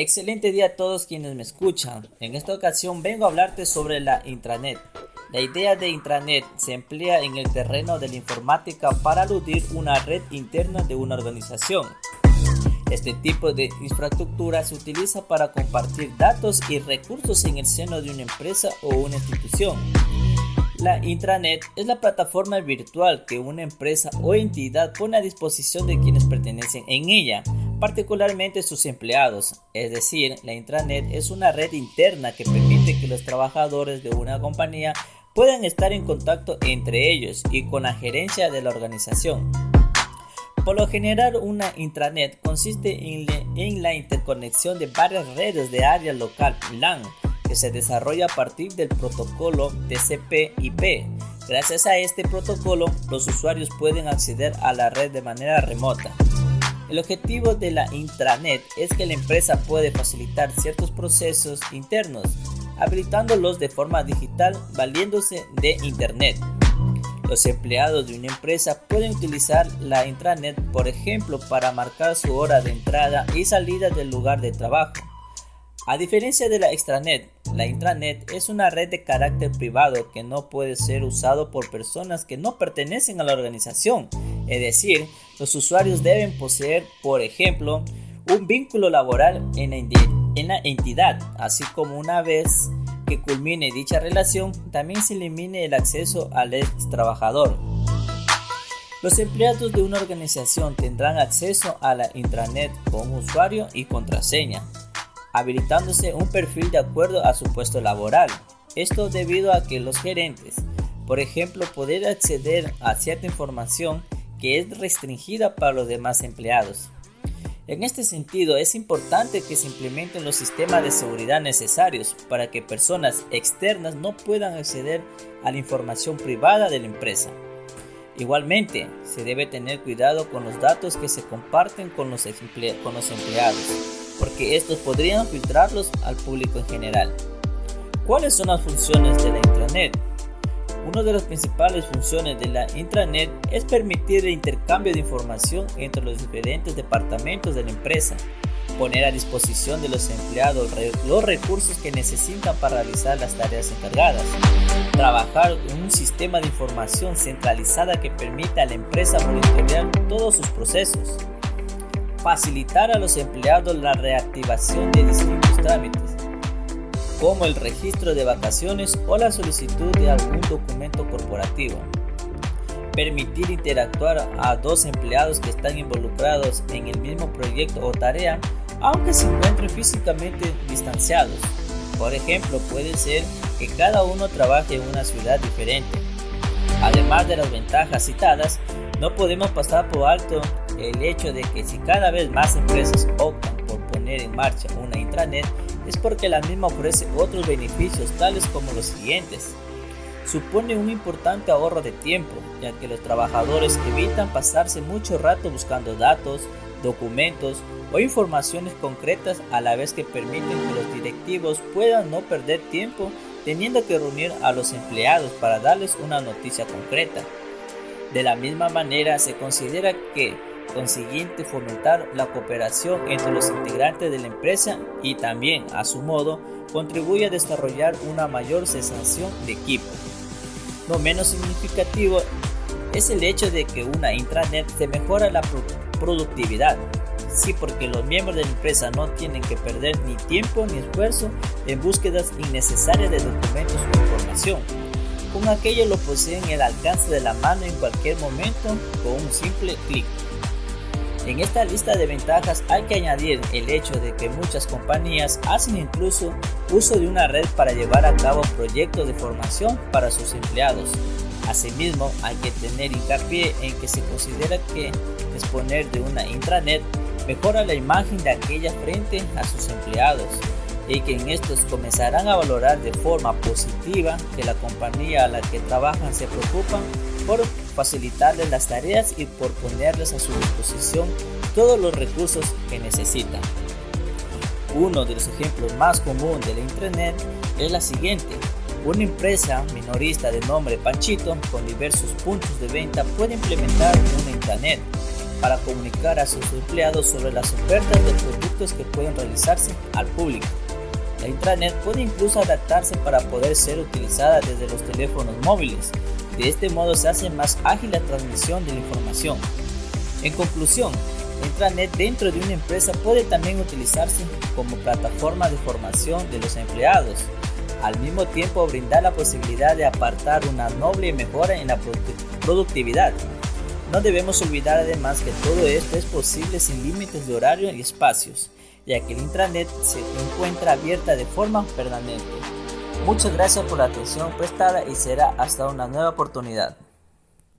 Excelente día a todos quienes me escuchan. En esta ocasión vengo a hablarte sobre la intranet. La idea de intranet se emplea en el terreno de la informática para aludir una red interna de una organización. Este tipo de infraestructura se utiliza para compartir datos y recursos en el seno de una empresa o una institución. La intranet es la plataforma virtual que una empresa o entidad pone a disposición de quienes pertenecen en ella, particularmente sus empleados. Es decir, la intranet es una red interna que permite que los trabajadores de una compañía puedan estar en contacto entre ellos y con la gerencia de la organización. Por lo general, una intranet consiste en, la interconexión de varias redes de área local LAN que se desarrolla a partir del protocolo TCP/IP. Gracias a este protocolo, los usuarios pueden acceder a la red de manera remota. El objetivo de la intranet es que la empresa puede facilitar ciertos procesos internos, habilitándolos de forma digital valiéndose de Internet. Los empleados de una empresa pueden utilizar la intranet, por ejemplo, para marcar su hora de entrada y salida del lugar de trabajo a diferencia de la extranet, la intranet es una red de carácter privado que no puede ser usado por personas que no pertenecen a la organización. Es decir, los usuarios deben poseer, por ejemplo, un vínculo laboral en la, entidad, así como una vez que culmine dicha relación, también se elimine el acceso al ex trabajador. Los empleados de una organización tendrán acceso a la intranet con usuario y contraseña habilitándose un perfil de acuerdo a su puesto laboral. Esto debido a que los gerentes, por ejemplo, poder acceder a cierta información que es restringida para los demás empleados. En este sentido, es importante que se implementen los sistemas de seguridad necesarios para que personas externas no puedan acceder a la información privada de la empresa. Igualmente, se debe tener cuidado con los datos que se comparten con los, empleados porque estos podrían filtrarlos al público en general. ¿Cuáles son las funciones de la intranet? Una de las principales funciones de la intranet es permitir el intercambio de información entre los diferentes departamentos de la empresa, poner a disposición de los empleados los recursos que necesitan para realizar las tareas encargadas, trabajar en un sistema de información centralizada que permita a la empresa monitorear todos sus procesos, facilitar a los empleados la reactivación de distintos trámites, como el registro de vacaciones o la solicitud de algún documento corporativo. Permitir interactuar a dos empleados que están involucrados en el mismo proyecto o tarea, aunque se encuentren físicamente distanciados. Por ejemplo, puede ser que cada uno trabaje en una ciudad diferente. Además de las ventajas citadas, no podemos pasar por alto el hecho de que si cada vez más empresas optan por poner en marcha una intranet es porque la misma ofrece otros beneficios tales como los siguientes. Supone un importante ahorro de tiempo, ya que los trabajadores evitan pasarse mucho rato buscando datos, documentos o informaciones concretas a la vez que permiten que los directivos puedan no perder tiempo teniendo que reunir a los empleados para darles una noticia concreta. De la misma manera se considera que consiguiente fomentar la cooperación entre los integrantes de la empresa y también, a su modo, contribuye a desarrollar una mayor sensación de equipo. No menos significativo es el hecho de que una intranet se mejora la productividad. Sí, porque los miembros de la empresa no tienen que perder ni tiempo ni esfuerzo en búsquedas innecesarias de documentos o información. Con aquello lo poseen el alcance de la mano en cualquier momento con un simple clic. En esta lista de ventajas hay que añadir el hecho de que muchas compañías hacen incluso uso de una red para llevar a cabo proyectos de formación para sus empleados. Asimismo, hay que tener hincapié en que se considera que disponer de una intranet mejora la imagen de aquella frente a sus empleados y que en estos comenzarán a valorar de forma positiva que la compañía a la que trabajan se preocupan por facilitarles las tareas y por ponerles a su disposición todos los recursos que necesitan. Uno de los ejemplos más comunes de la Internet es la siguiente. Una empresa minorista de nombre Panchito con diversos puntos de venta puede implementar una Intranet para comunicar a sus empleados sobre las ofertas de productos que pueden realizarse al público. La intranet puede incluso adaptarse para poder ser utilizada desde los teléfonos móviles. De este modo se hace más ágil la transmisión de la información. En conclusión, la intranet dentro de una empresa puede también utilizarse como plataforma de formación de los empleados, al mismo tiempo brindar la posibilidad de apartar una noble mejora en la productividad. No debemos olvidar además que todo esto es posible sin límites de horario y espacios, ya que el intranet se encuentra abierta de forma permanente. Muchas gracias por la atención prestada y será hasta una nueva oportunidad.